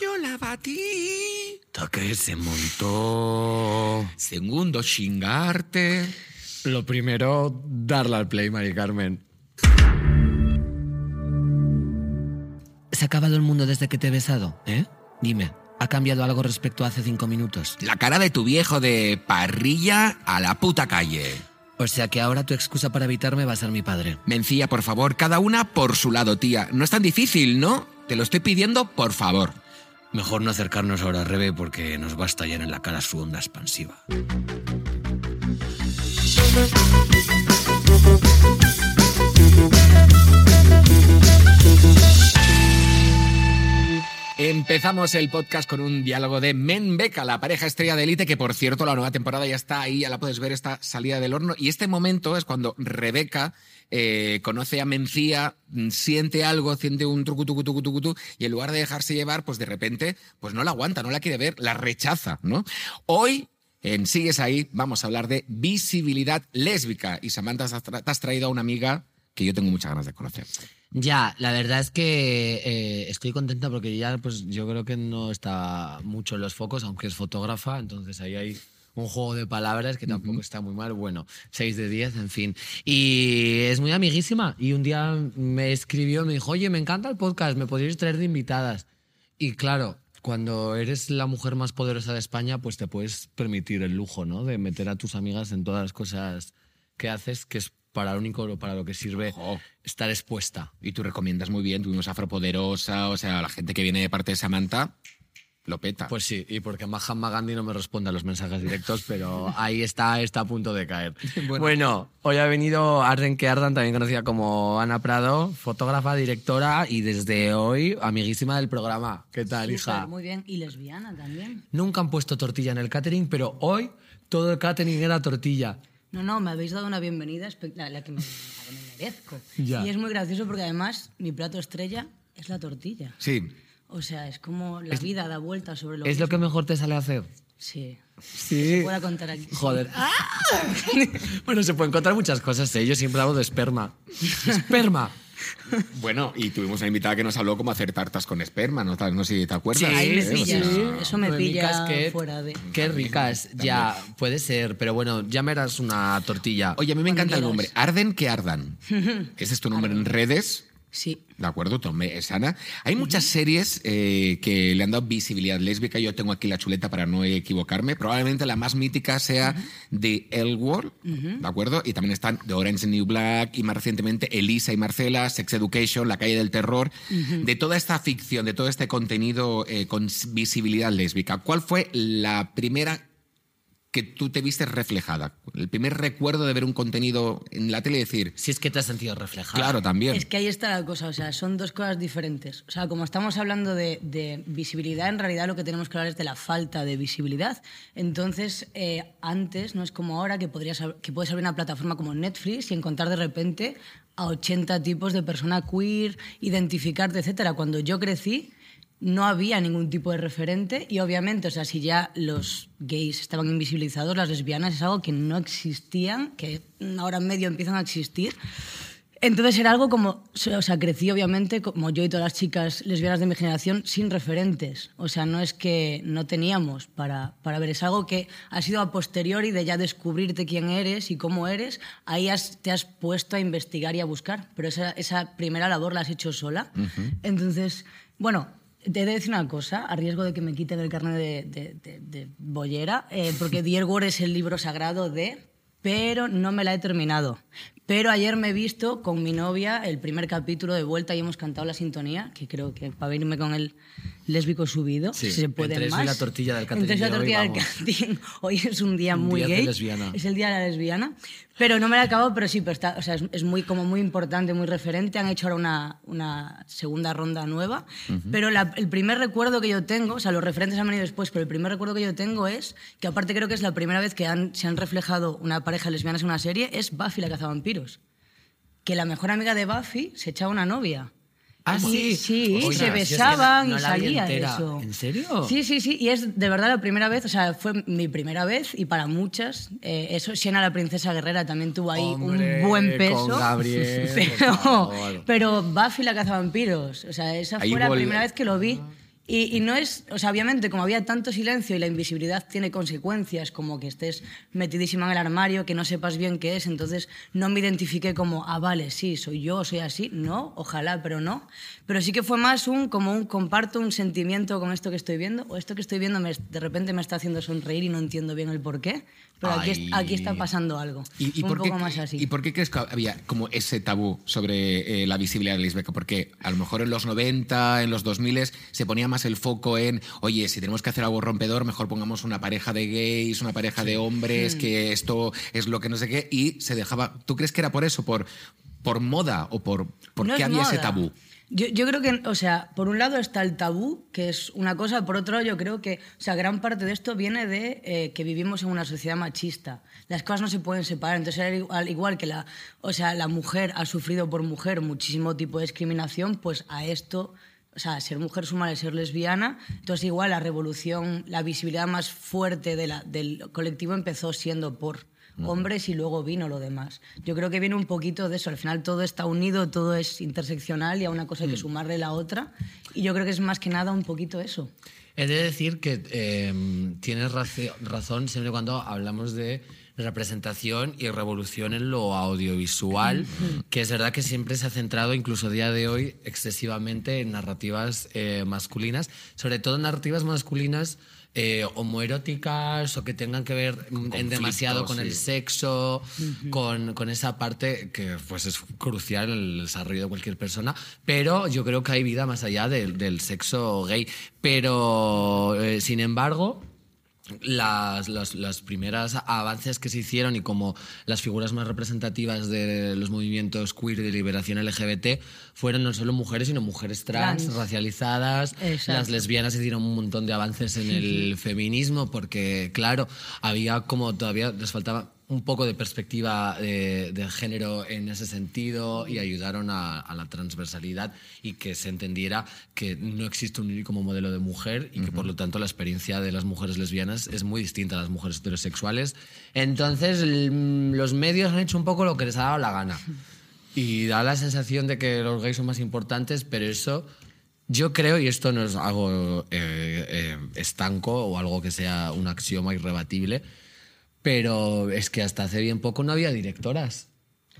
Yo la batí. Toque se montó. Segundo, chingarte. Lo primero, darle al play, Mari Carmen. ¿Se ha acabado el mundo desde que te he besado? ¿Eh? Dime, ¿ha cambiado algo respecto a hace cinco minutos? La cara de tu viejo de parrilla a la puta calle. O sea que ahora tu excusa para evitarme va a ser mi padre. Mencía, por favor, cada una por su lado, tía. No es tan difícil, ¿no? Te lo estoy pidiendo, por favor. Mejor no acercarnos ahora a Rebe porque nos va a estallar en la cara su onda expansiva. Empezamos el podcast con un diálogo de Men Beca, la pareja estrella de élite, que por cierto la nueva temporada ya está ahí, ya la puedes ver, esta salida del horno. Y este momento es cuando Rebeca eh, conoce a Mencía, mm, siente algo, siente un trucu, y en lugar de dejarse llevar, pues de repente, pues no la aguanta, no la quiere ver, la rechaza, ¿no? Hoy en Sigues ahí vamos a hablar de visibilidad lésbica. Y Samantha, te has traído a una amiga que yo tengo muchas ganas de conocer. Ya, la verdad es que eh, estoy contenta porque ya, pues yo creo que no está mucho en los focos, aunque es fotógrafa, entonces ahí hay un juego de palabras que tampoco está muy mal. Bueno, 6 de 10, en fin. Y es muy amiguísima. Y un día me escribió, me dijo, oye, me encanta el podcast, me podríais traer de invitadas. Y claro, cuando eres la mujer más poderosa de España, pues te puedes permitir el lujo, ¿no? De meter a tus amigas en todas las cosas que haces, que es para lo único para lo que sirve Ojo. estar expuesta. Y tú recomiendas muy bien, tuvimos Afropoderosa, o sea, la gente que viene de parte de Samantha lo peta. Pues sí, y porque Mahatma Gandhi no me responde a los mensajes directos, pero ahí está, está a punto de caer. Bueno, hoy ha venido Arden que Ardan, también conocida como Ana Prado, fotógrafa, directora y desde hoy amiguísima del programa. ¿Qué tal, hija? Súper, Muy bien. Y lesbiana también. Nunca han puesto tortilla en el catering, pero hoy todo el catering era tortilla. No, no, me habéis dado una bienvenida la, la que me, la que me merezco. Ya. Y es muy gracioso porque además mi plato estrella es la tortilla. Sí. O sea, es como la vida da vueltas sobre lo ¿Es lo que mejor te sale hacer? Sí. Sí. Voy a contar aquí. Joder. bueno, se pueden encontrar muchas cosas, ¿eh? Yo siempre hablo de esperma. ¡Esperma! Bueno, y tuvimos una invitada que nos habló cómo hacer tartas con esperma, ¿no? No sé si te acuerdas. Ahí me sea, Eso me pilla qué- fuera de... Qué ricas, ya, puede ser, pero bueno, ya me harás una tortilla. Oye, a mí me Cuando encanta el nombre. Arden que ardan. Ese es tu nombre en redes. Sí. De acuerdo, Tomé, es Ana. Hay muchas series eh, que le han dado visibilidad lésbica. Yo tengo aquí la chuleta para no equivocarme. Probablemente la más mítica sea The L ¿de acuerdo? Y también están The Orange and New Black y más recientemente Elisa y Marcela, Sex Education, La calle del terror. De toda esta ficción, de todo este contenido eh, con visibilidad lésbica, ¿cuál fue la primera que tú te viste reflejada? El primer recuerdo de ver un contenido en la tele y decir, Si es que te has sentido reflejada. claro, también. Es que ahí está la cosa, o sea, son dos cosas diferentes. O sea, como estamos hablando de, de visibilidad, en realidad lo que tenemos que hablar es de la falta de visibilidad. Entonces, eh, antes no es como ahora que, podrías, que puedes abrir una plataforma como Netflix y encontrar de repente a 80 tipos de persona queer, identificarte, etcétera. Cuando yo crecí, no había ningún tipo de referente y obviamente, o sea, si ya los gays estaban invisibilizados, las lesbianas es algo que no existían, que ahora en medio empiezan a existir. Entonces era algo como, o sea, crecí obviamente como yo y todas las chicas lesbianas de mi generación sin referentes. O sea, no es que no teníamos para, para ver, es algo que ha sido a posteriori de ya descubrirte quién eres y cómo eres, ahí has- te has puesto a investigar y a buscar, pero esa, esa primera labor la has hecho sola. Entonces, bueno, te he de decir una cosa, a riesgo de que me quiten el carnet de, de, de- de bollera, eh, porque War es el libro sagrado de pero no me la he terminado. Pero ayer me he visto con mi novia el primer capítulo de vuelta y hemos cantado la sintonía, que creo que para venirme con el lésbico subido, Sí, si se puede entre eso y más. la tortilla del Entre eso y de la hoy, tortilla del vamos. catering. Hoy es un día Un muy día de gay. lesbiana. Es el día de la lesbiana. Pero no me la he acabado, pero sí, pero está, o sea, es, es muy, como muy importante, muy referente. Han hecho ahora una, una segunda ronda nueva. Pero la- el primer recuerdo que yo tengo, o sea, los referentes han venido después, pero el primer recuerdo que yo tengo es que, aparte, creo que es la primera vez que han- se han reflejado una pareja lesbiana en una serie, es Buffy la cazavampiros. Que la mejor amiga de Buffy se echaba una novia. Ah, sí. Sí, se yo es que besaban no y salía eso. ¿En serio? Sí, sí, sí. Y es de verdad la primera vez, o sea, fue mi primera vez y para muchas. eh, eso, Siena la princesa guerrera también tuvo ahí Hombre, un buen peso. con Gabriel, por pero, Buffy la cazavampiros. O sea, esa Ahí fue la primera vez que lo vi. Y, y, no es, o sea, obviamente, como había tanto silencio y la invisibilidad tiene consecuencias, como que estés metidísima en el armario, que no sepas bien qué es, entonces no me identifiqué como, ah, vale, sí, soy yo, soy así. No, ojalá, pero no. Pero sí que fue más un, como un, comparto un sentimiento con esto que estoy viendo, o esto que estoy viendo me, de repente me está haciendo sonreír y no entiendo bien el por qué, pero aquí, aquí, está pasando algo. ¿Y, y un por poco qué, más así. ¿Y por qué crees que había como ese tabú sobre eh, la visibilidad lésbica? Porque a lo mejor en los 90, en los 2000 se ponía más el foco en, oye, si tenemos que hacer algo rompedor, mejor pongamos una pareja de gays, una pareja de hombres, Hmm. que esto es lo que no sé qué, y se dejaba... ¿Tú crees que era por eso, por, por moda o por, por No qué es había ese tabú? Yo, yo creo que, o sea, por un lado está el tabú, que es una cosa, por otro lado yo creo que, o sea, gran parte de esto viene de eh, que vivimos en una sociedad machista. Las cosas no se pueden separar, entonces al igual- al igual que la, o sea, la mujer ha sufrido por mujer muchísimo tipo de discriminación, pues a esto, o sea, ser mujer suma de ser lesbiana, entonces igual la revolución, la visibilidad más fuerte de la- del colectivo empezó siendo por hombres y luego vino lo demás. Yo creo que viene un poquito de eso. Al final todo está unido, todo es interseccional y a una cosa hay que sumarle la otra. Y yo creo que es más que nada un poquito eso. He de decir que eh, tienes razón siempre cuando hablamos de representación y revolución en lo audiovisual, que es verdad que siempre se ha centrado, incluso a día de hoy, excesivamente en narrativas eh, masculinas, sobre todo narrativas masculinas eh, homoeróticas o que tengan que ver en demasiado con el sexo, con, con esa parte que pues es crucial en el desarrollo de cualquier persona, pero yo creo que hay vida más allá del, del sexo gay. Pero, eh, sin embargo, las, las, las primeras avances que se hicieron y como las figuras más representativas de los movimientos queer de liberación LGBT fueron no solo mujeres, sino mujeres trans, Trans. racializadas. Exacto. Las lesbianas hicieron un montón de avances en el feminismo porque, claro, había como todavía les faltaba un poco de perspectiva de, de género en ese sentido y ayudaron a, a la transversalidad y que se entendiera que no existe un único modelo de mujer y que por lo tanto la experiencia de las mujeres lesbianas es muy distinta a las mujeres heterosexuales. Entonces los medios han hecho un poco lo que les ha dado la gana. Y da la sensación de que los gays son más importantes, pero eso yo creo, y esto no es algo eh, eh, estanco o algo que sea un axioma irrebatible, pero es que hasta hace bien poco no había directoras.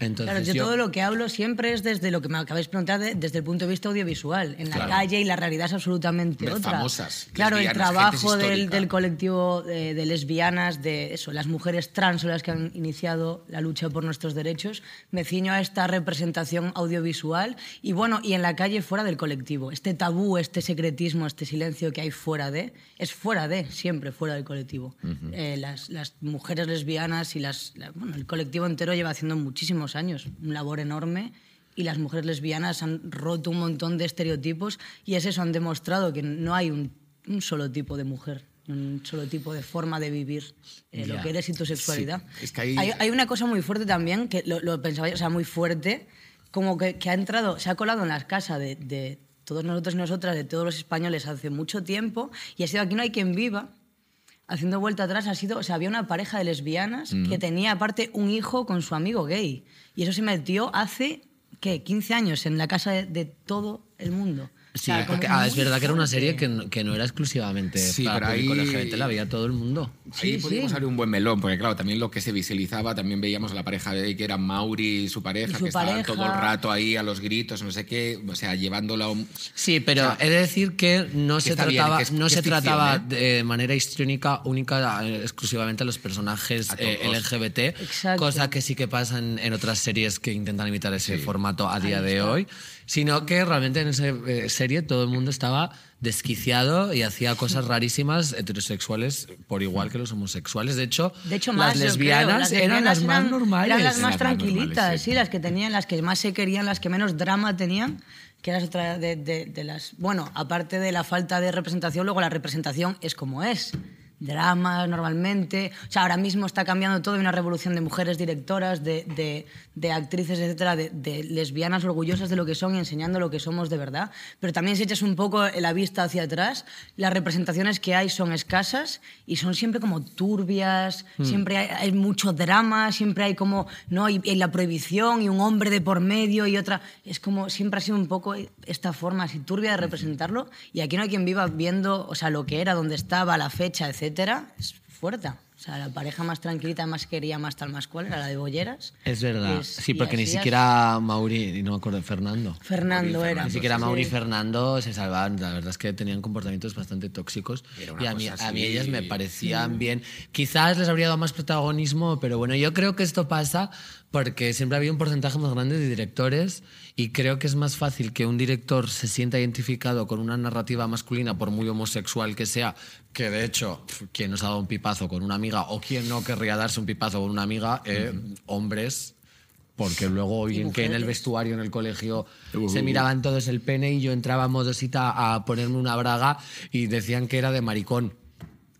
Entonces Claro, yo, yo- todo lo que hablo siempre es desde lo que me acabáis de preguntar, de- desde el punto de vista audiovisual. En la Claro. calle y la realidad es absolutamente Ver otra. famosas, claro, el trabajo del, del colectivo de, de lesbianas, de eso, las mujeres trans son las que han iniciado la lucha por nuestros derechos. Me ciño a esta representación audiovisual y bueno, y en la calle fuera del colectivo. Este tabú, este secretismo, este silencio que hay fuera de, es fuera de, siempre fuera del colectivo. Eh, las, las mujeres lesbianas y las, la- bueno, el colectivo entero lleva haciendo muchísimos años un labor enorme y las mujeres lesbianas han roto un montón de estereotipos y es eso, han demostrado que no hay un, un solo tipo de mujer, un solo tipo de forma de vivir eh, lo que eres y tu sexualidad. Sí, es que ahí- hay, hay una cosa muy fuerte también, que lo, lo pensaba yo, o sea, muy fuerte, como que, que ha entrado, se ha colado en las casas de, de todos nosotros y nosotras, de todos los españoles hace mucho tiempo y ha sido aquí no hay quien viva. Haciendo vuelta atrás, ha sido, o sea, había una pareja de lesbianas que tenía aparte un hijo con su amigo gay. Y eso se metió hace, ¿qué? 15 años en la casa de, de todo el mundo. O Sí, sea, porque ah, es verdad que era una serie que no, que no era exclusivamente Sí, para pero público ahí- LGBT, la veía todo el mundo. Ahí Sí, podíamos sí. abrir un buen melón, porque claro, también lo que se visualizaba, también veíamos a la pareja de que era Mauri y su pareja, Y su que estaban pareja. todo el rato ahí a los gritos, no sé qué, o sea, llevándola a un... Sí, pero he de decir que no se está bien, trataba, que es- no que se ficción, trataba ¿eh? de manera histriónica única eh, exclusivamente a los personajes A eh. LGBT, Exacto. cosa que sí que pasa en, en otras series que intentan imitar ese formato a día de hoy, sino que realmente en esa eh, serie todo el mundo estaba desquiciado y hacía cosas rarísimas heterosexuales por igual que los homosexuales. De hecho, De hecho, más, las lesbianas creo. Las eran las más normales. Eran las más Eran tranquilitas, normales, sí. sí. las que tenían, las que más se querían, las que menos drama tenían, que era otra de, de- de las... Bueno, aparte de la falta de representación, luego la representación es como es. Dramas normalmente. O sea, ahora mismo está cambiando todo, hay una revolución de mujeres directoras, de, de, de actrices, etcétera, de, de, lesbianas orgullosas de lo que son y enseñando lo que somos de verdad. Pero también si echas un poco la vista hacia atrás, las representaciones que hay son escasas y son siempre como turbias, mm. siempre hay, hay, mucho drama, siempre hay como, ¿no? Y, y, la prohibición y un hombre de por medio y otra. Es como, siempre ha sido un poco esta forma así turbia de representarlo y aquí no hay quien viva viendo, o sea, lo que era, dónde estaba, la fecha, etc etcétera, es fuerte. O sea, la pareja más tranquilita, más quería, más tal, más cual, era la de Bolleras. Es verdad. Es, sí, porque ni siquiera es... Mauri, no me acuerdo, Fernando. Fernando Mauri, era. Ni siquiera Mauri y Fernando se salvaban. La verdad es que tenían comportamientos bastante tóxicos. Y a mí, a mí ellas me parecían mm. bien. Quizás les habría dado más protagonismo, pero bueno, yo creo que esto pasa porque siempre había un porcentaje más grande de directores y creo que es más fácil que un director se sienta identificado con una narrativa masculina, por muy homosexual que sea, que de hecho, quien nos ha dado un pipazo con una amiga o quien no querría darse un pipazo con una amiga, eh, uh -huh. hombres porque luego bien que en el vestuario en el colegio uh, se miraban todos el pene y yo entraba a modosita a ponerme una braga y decían que era de maricón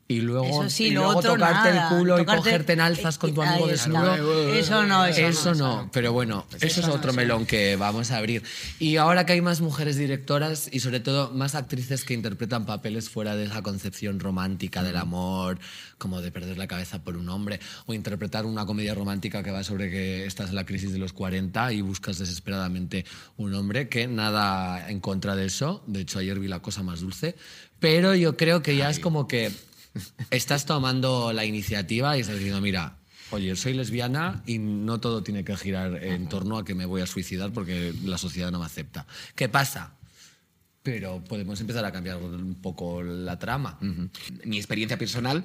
y luego, eso sí, y luego otro, tocarte nada. el culo tocarte, y cogerte en alzas con tu amigo desnudo. Eso no, eso, eso no, no. Pero bueno, eso, eso es otro no, melón que vamos a abrir. Y ahora que hay más mujeres directoras y sobre todo más actrices que interpretan papeles fuera de esa concepción romántica del amor, como de perder la cabeza por un hombre, o interpretar una comedia romántica que va sobre que estás en la crisis de los 40 y buscas desesperadamente un hombre, que nada en contra de eso. De hecho, ayer vi la cosa más dulce. Pero yo creo que ya Ay. es como que estás tomando la iniciativa y estás diciendo, mira, oye, soy lesbiana y no todo tiene que girar en torno a que me voy a suicidar porque la sociedad no me acepta. ¿Qué pasa? Pero podemos empezar a cambiar un poco la trama. Mi experiencia personal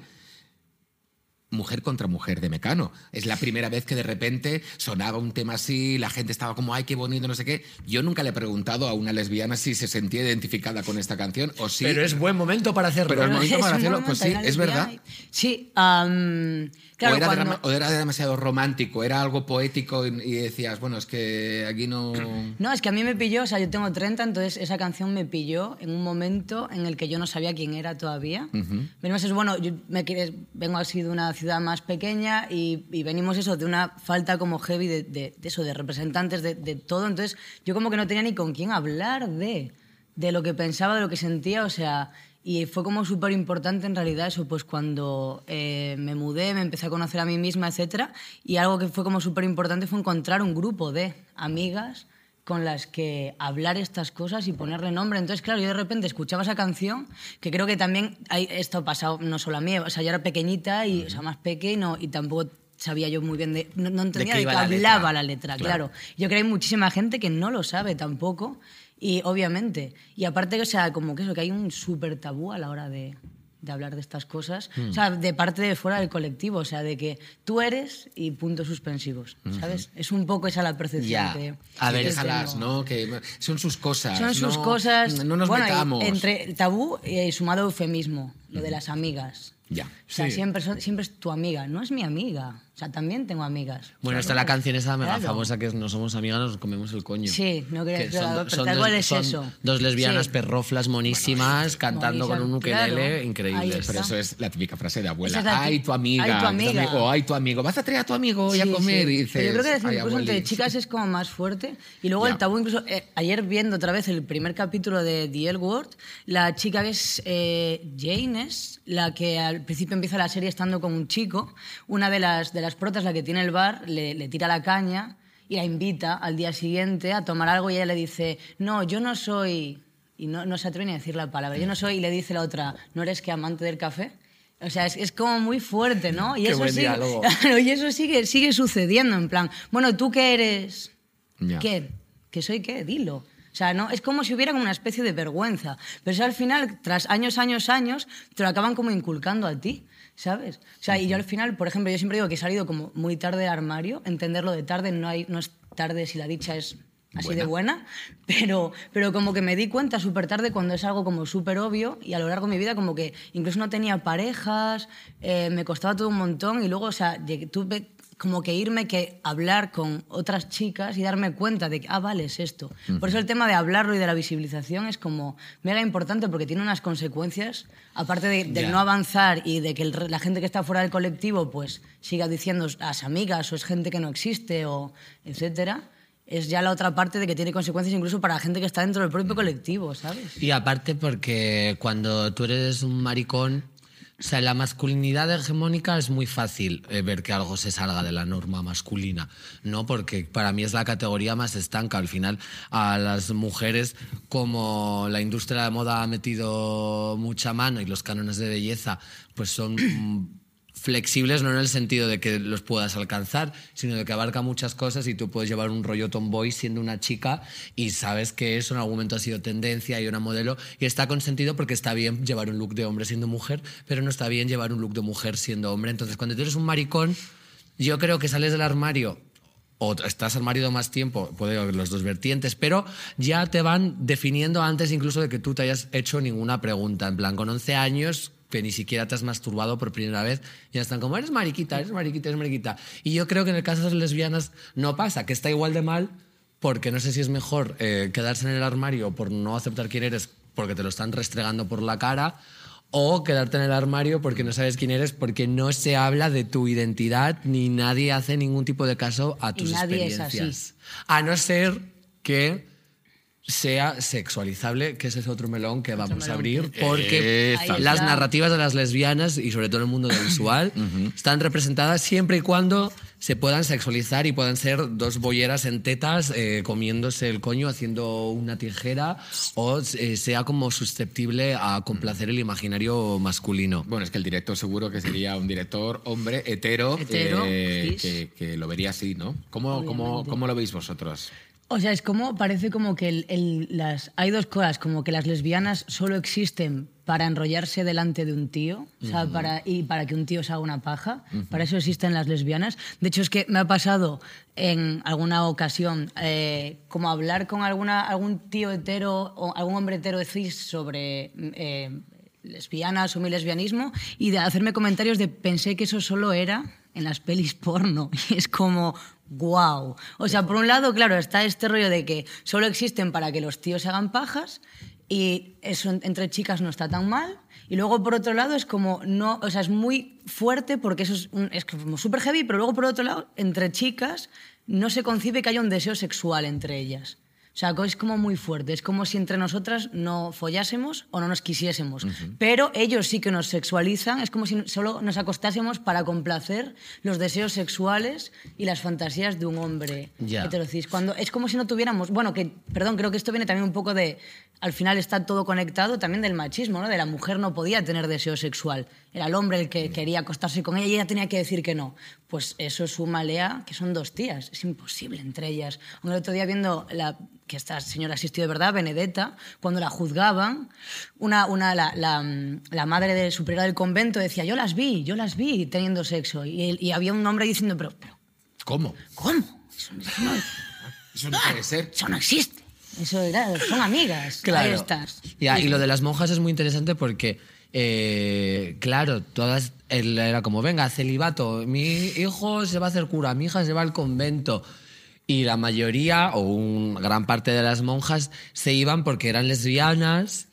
mujer contra mujer de Mecano. Es la primera vez que de repente sonaba un tema así, la gente estaba como, ay, qué bonito, no sé qué. Yo nunca le he preguntado a una lesbiana si se sentía identificada con esta canción o si... Pero es buen momento para hacerlo. Pero es momento para hacerlo, pues sí, es verdad. Sí, um, claro, o, era cuando... o, era demasiado romántico, era algo poético y decías, bueno, es que aquí no... No, es que a mí me pilló, o sea, yo tengo 30, entonces esa canción me pilló en un momento en el que yo no sabía quién era todavía. Uh -huh. Venimos, es, bueno, yo me, vengo así de una ciudad más pequeña y, y, venimos eso de una falta como heavy de, de, de eso, de representantes de, de, todo. Entonces yo como que no tenía ni con quién hablar de, de lo que pensaba, de lo que sentía, o sea, y fue como súper importante en realidad eso, pues cuando eh, me mudé, me empecé a conocer a mí misma, etc. Y algo que fue como súper importante fue encontrar un grupo de amigas con las que hablar estas cosas y ponerle nombre. Entonces, claro, yo de repente escuchaba esa canción, que creo que también hay, esto ha pasado no solo a mí, o sea, yo era pequeñita y, uh -huh. o sea, más pequeño y tampoco sabía yo muy bien de no, no entendía de, de qué hablaba letra. la letra, claro. claro. Yo creo que hay muchísima gente que no lo sabe tampoco y obviamente, y aparte o sea, como que eso que hay un súper tabú a la hora de de hablar de estas cosas, mm. o sea, de parte de fuera del colectivo, o sea, de que tú eres y puntos suspensivos, ¿sabes? Mm -hmm. Es un poco esa la percepción yeah. que... A ver, déjalas, ¿no? Que son sus cosas. Son sus no, cosas. No nos bueno, metamos. Entre tabú y sumado eufemismo, lo de las amigas. Ya. O sea, Sí. siempre, son- siempre es tu amiga, no es mi amiga. Sea, también tengo amigas. Bueno, está la canción esa mega Claro. famosa que es No somos amigas, nos comemos el coño. Sí, no quería Que decir son, son dos, es son eso. dos lesbianas Sí. perroflas monísimas cantando con un ukelele claro. Increíbles. Pero eso es la típica frase de abuela. Es Ay, tu amiga. ay, tu amiga. O ay, tu amigo. Vas a traer a tu amigo hoy a Sí, comer. sí. Y dices, Pero yo creo que "Ay, incluso entre abueli". chicas es como más fuerte. Y luego Ya. el tabú, incluso eh, ayer viendo otra vez el primer capítulo de The L Word, la chica que es eh, Jane es la que al principio empieza la serie estando con un chico. Una de las, de las protas, la que tiene el bar, le, le tira la caña y la invita al día siguiente a tomar algo y ella le dice, no, yo no soy... Y no, no se atreve ni a decir la palabra. Yo no soy, y le dice la otra, ¿no eres que amante del café? O sea, es, es como muy fuerte, ¿no? Y Qué eso buen sigue. Claro, y eso sigue, sigue sucediendo, en plan, bueno, ¿tú qué eres? Ya. ¿Qué? ¿Que soy qué? Dilo. O sea, no, es como si hubiera como una especie de vergüenza. Pero eso al final, tras años, años, años, te lo acaban como inculcando a ti, ¿sabes? O sea, y yo al final, por ejemplo, yo siempre digo que he salido como muy tarde del armario. Entenderlo de tarde no, hay, no es tarde si la dicha es así Buena. de buena, pero, pero como que me di cuenta súper tarde cuando es algo como súper obvio y a lo largo de mi vida como que incluso no tenía parejas, eh, me costaba todo un montón y luego, o sea, llegué- tuve como que irme que hablar con otras chicas y darme cuenta de que, ah, vale, es esto. Por eso el tema de hablarlo y de la visibilización es como mega importante porque tiene unas consecuencias, aparte de, del Ya. no avanzar y de que el- la gente que está fuera del colectivo pues siga diciendo a las amigas o es gente que no existe o etcétera, es ya la otra parte de que tiene consecuencias incluso para la gente que está dentro del propio colectivo, ¿sabes? Y aparte porque cuando tú eres un maricón, o sea, la masculinidad hegemónica es muy fácil eh, ver que algo se salga de la norma masculina, ¿no? Porque para mí es la categoría más estanca. Al final, a las mujeres, como la industria de moda ha metido mucha mano y los cánones de belleza, pues son flexibles no en el sentido de que los puedas alcanzar, sino de que abarca muchas cosas y tú puedes llevar un rollo tomboy siendo una chica y sabes que eso en algún momento ha sido tendencia y una modelo y está consentido porque está bien llevar un look de hombre siendo mujer, pero no está bien llevar un look de mujer siendo hombre. Entonces, cuando tú eres un maricón, yo creo que sales del armario o estás al más tiempo, puede haber los dos vertientes, pero ya te van definiendo antes incluso de que tú te hayas hecho ninguna pregunta. En plan, con 11 años, que ni siquiera te has masturbado por primera vez, ya están como, eres mariquita, eres mariquita, eres mariquita. Y yo creo que en el caso de las lesbianas no pasa, que está igual de mal, porque no sé si es mejor eh, quedarse en el armario por no aceptar quién eres, porque te lo están restregando por la cara, o quedarte en el armario porque no sabes quién eres, porque no se habla de tu identidad ni nadie hace ningún tipo de caso a tus nadie es así. experiencias. A no ser que sea sexualizable, que ese es otro melón que vamos a abrir, porque las narrativas de las lesbianas y sobre todo el mundo del visual están representadas siempre y cuando se puedan sexualizar y puedan ser dos bolleras en tetas eh, comiéndose el coño haciendo una tijera o eh, sea como susceptible a complacer el imaginario masculino. Bueno, es que el director seguro que sería un director hombre hetero, Hetero, eh, que, que lo vería así, ¿no? ¿Cómo, cómo, cómo lo veis vosotros? O sea, es como, parece como que el- el- las, hay dos cosas, como que las lesbianas solo existen para enrollarse delante de un tío, o sea, para, y para que un tío se haga una paja. Para eso existen las lesbianas. De hecho, es que me ha pasado en alguna ocasión eh, como hablar con alguna, algún tío hetero o algún hombre hetero cis sobre eh, lesbianas o mi lesbianismo y de hacerme comentarios de pensé que eso solo era en las pelis porno. Y es como, wow. O sea, por un lado, claro, está este rollo de que solo existen para que los tíos se hagan pajas y eso en- entre chicas no está tan mal. Y luego, por otro lado, es como, no, o sea, es muy fuerte porque eso es, un- es como súper heavy, pero luego, por otro lado, entre chicas no se concibe que haya un deseo sexual entre ellas. O sea, es como muy fuerte. Es como si entre nosotras no follásemos o no nos quisiésemos. Pero ellos sí que nos sexualizan. Es como si solo nos acostásemos para complacer los deseos sexuales y las fantasías de un hombre heterocis. Cuando es como si no tuviéramos. Bueno, que, perdón, creo que esto viene también un poco de. Al final está todo conectado también del machismo, ¿no? De la mujer no podía tener deseo sexual. Era el hombre el que quería acostarse con ella y ella tenía que decir que no. Pues eso súmale a que son dos tías. Es imposible entre ellas. El otro día viendo la, que esta señora existió de verdad, Benedetta, cuando la juzgaban, una, una, la, la, la madre del superior del convento decía, yo las vi, yo las vi teniendo sexo. Y, y había un hombre diciendo, pero, pero ¿Cómo? ¿cómo? Eso, eso no, Eso no puede ser. eso no existe. Eso era, son amigas. Ahí estás. Ya, y lo de las monjas es muy interesante porque, eh, claro, todas él era como, venga, celibato, mi hijo se va a hacer cura, mi hija se va al convento. Y la mayoría, o una gran parte de las monjas, se iban porque eran lesbianas.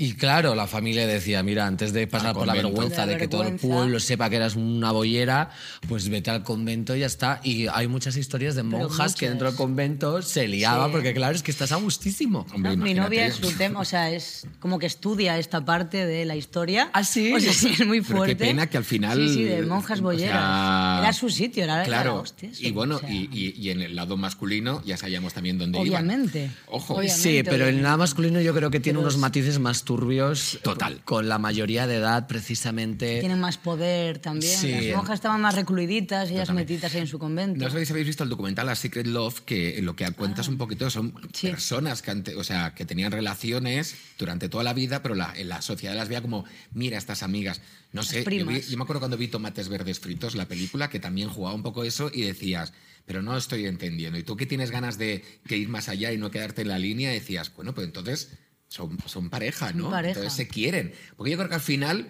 Y claro, la familia decía, mira, antes de pasar por la vergüenza La de que todo el vergüenza. pueblo sepa que eras una bollera, pues vete al convento y ya está. Y hay muchas historias de Pero monjas que dentro del convento se liaban Sí. porque, claro, es que estás a gustísimo. Hombre, No, mi novia es su tema, o sea, es como que estudia esta parte de la historia. ¿Ah, sí? O sea, sí, es muy Pero fuerte. qué pena que al final. Sí, sí, de monjas o bolleras. sea, era su sitio, era era Claro. la hostia, y bueno, o sea, y, y- y en el lado masculino ya sabíamos también dónde Obviamente. iban. Ojo. Obviamente. Sí, pero en nada masculino yo creo que tiene Pero unos es- matices más turbios. Total. Con la mayoría de edad, precisamente. Tienen más poder también. Sí. Las monjas estaban más recluiditas, ellas metidas ahí en su convento. No sé si habéis visto el documental A Secret Love, que lo que cuentas un poquito son Ah. Sí. personas que, ante- o sea, que tenían relaciones durante toda la vida, pero la, en la sociedad las veía como, mira estas amigas. No sé, yo, vi- primas. yo me acuerdo cuando vi Tomates Verdes Fritos, la película, que también jugaba un poco eso y decías, pero no estoy entendiendo. Y tú que tienes ganas de que ir más allá y no quedarte en la línea, decías, bueno, pues entonces son, son pareja, Son ¿no? pareja. Entonces se quieren. Porque yo creo que al final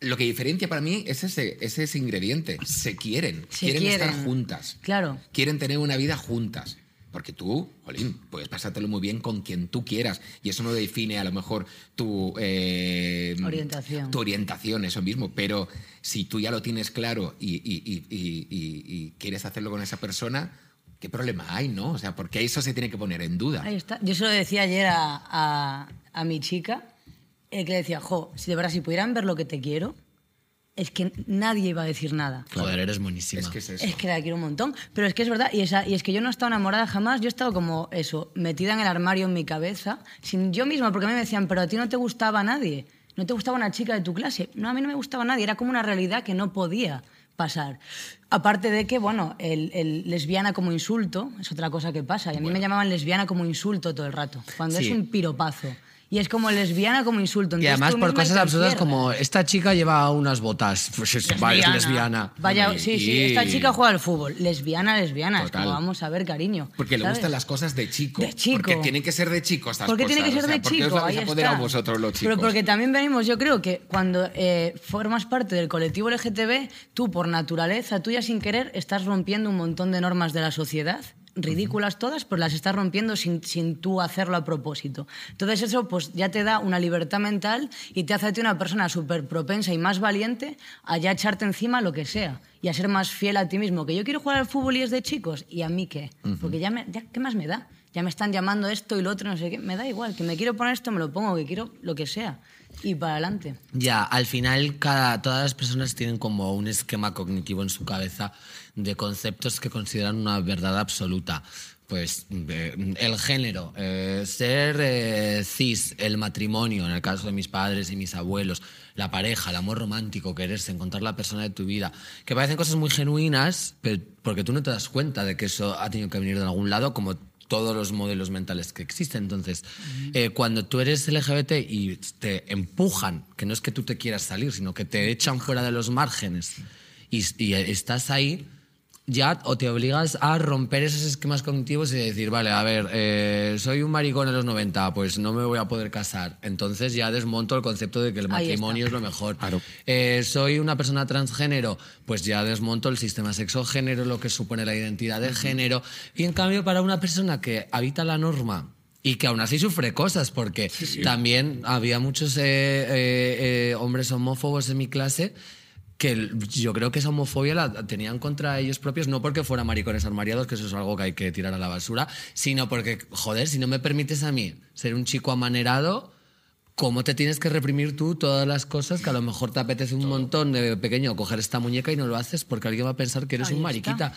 lo que diferencia para mí es ese, es ese ingrediente. Se quieren, Se quieren, estar juntas. Claro. Quieren tener una vida juntas. Porque tú, Jolín, puedes pasártelo muy bien con quien tú quieras. Y eso no define a lo mejor tu... eh, Orientación. Tu orientación, eso mismo. Pero si tú ya lo tienes claro y, y- y- y- y- y quieres hacerlo con esa persona, ¿qué problema hay, no? O sea, porque eso se tiene que poner en duda. Ahí está. Yo se lo decía ayer a, a- a mi chica, eh, que le decía, jo, si de verdad, si pudieran ver lo que te quiero, es que nadie iba a decir nada. Joder, eres buenísima. Es que es eso. Es que la quiero un montón. Pero es que es verdad, y, esa, y es que yo no he estado enamorada jamás, yo he estado como eso, metida en el armario en mi cabeza, sin yo misma, porque a mí me decían, pero a ti no te gustaba nadie, no te gustaba una chica de tu clase. No, a mí no me gustaba nadie, era como una realidad que no podía pasar. Aparte de que, bueno, el, el lesbiana como insulto es otra cosa que pasa, y a mí me llamaban lesbiana como insulto todo el rato, cuando Sí. es un piropazo. Y es como lesbiana como insulto. Y Entonces además tú por cosas absurdas como esta chica lleva unas botas, pues es, lesbiana. Vaya, sí, sí, y- esta chica juega al fútbol. Lesbiana, lesbiana. Es Total. como, vamos a ver, cariño. Porque le gustan las cosas de chico. De chico. Porque tienen que ser de chico estas ¿Por qué cosas. tiene que ser o sea, de ¿por qué chico? os lo habéis Ahí apoderado está. vosotros los chicos? Pero porque también venimos, yo creo que cuando eh, formas parte del colectivo LGTB, tú por naturaleza, tú ya sin querer, estás rompiendo un montón de normas de la sociedad ridículas todas, pero las estás rompiendo sin, sin tú hacerlo a propósito. Entonces eso pues ya te da una libertad mental y te hace a ti una persona súper propensa y más valiente a ya echarte encima lo que sea y a ser más fiel a ti mismo. Que yo quiero jugar al fútbol y es de chicos, ¿y a mí qué? Porque ya, me, ya ¿qué más me da? Ya me están llamando esto y lo otro, no sé qué. Me da igual, que me quiero poner esto, me lo pongo, que quiero lo que sea. Y para adelante. Ya, al final cada, todas las personas tienen como un esquema cognitivo en su cabeza de conceptos que consideran una verdad absoluta. Pues eh, el género, eh, ser eh, cis, el matrimonio, en el caso de mis padres y mis abuelos, la pareja, el amor romántico, quererse, encontrar la persona de tu vida, que parecen cosas muy genuinas, pero porque tú no te das cuenta de que eso ha tenido que venir de algún lado, como todos los modelos mentales que existen. Entonces, eh, cuando tú eres LGBT y te empujan, que no es que tú te quieras salir, sino que te echan fuera de los márgenes y, y estás ahí, ya o te obligas a romper esos esquemas cognitivos y decir, vale, a ver, eh, soy un maricón en los 90, pues no me voy a poder casar. Entonces ya desmonto el concepto de que el matrimonio es lo mejor. Claro. Eh, soy una persona transgénero, pues ya desmonto el sistema sexo-género, lo que supone la identidad de género. Y en cambio, para una persona que habita la norma y que aún así sufre cosas, porque también había muchos eh, eh, eh, hombres homófobos en mi clase que yo creo que esa homofobia la tenían contra ellos propios, no porque fueran maricones armariados, que eso es algo que hay que tirar a la basura, sino porque, joder, si no me permites a mí ser un chico amanerado, ¿cómo te tienes que reprimir tú todas las cosas que a lo mejor te apetece un montón de pequeño coger esta muñeca y no lo haces porque alguien va a pensar que eres Ahí un está. mariquita?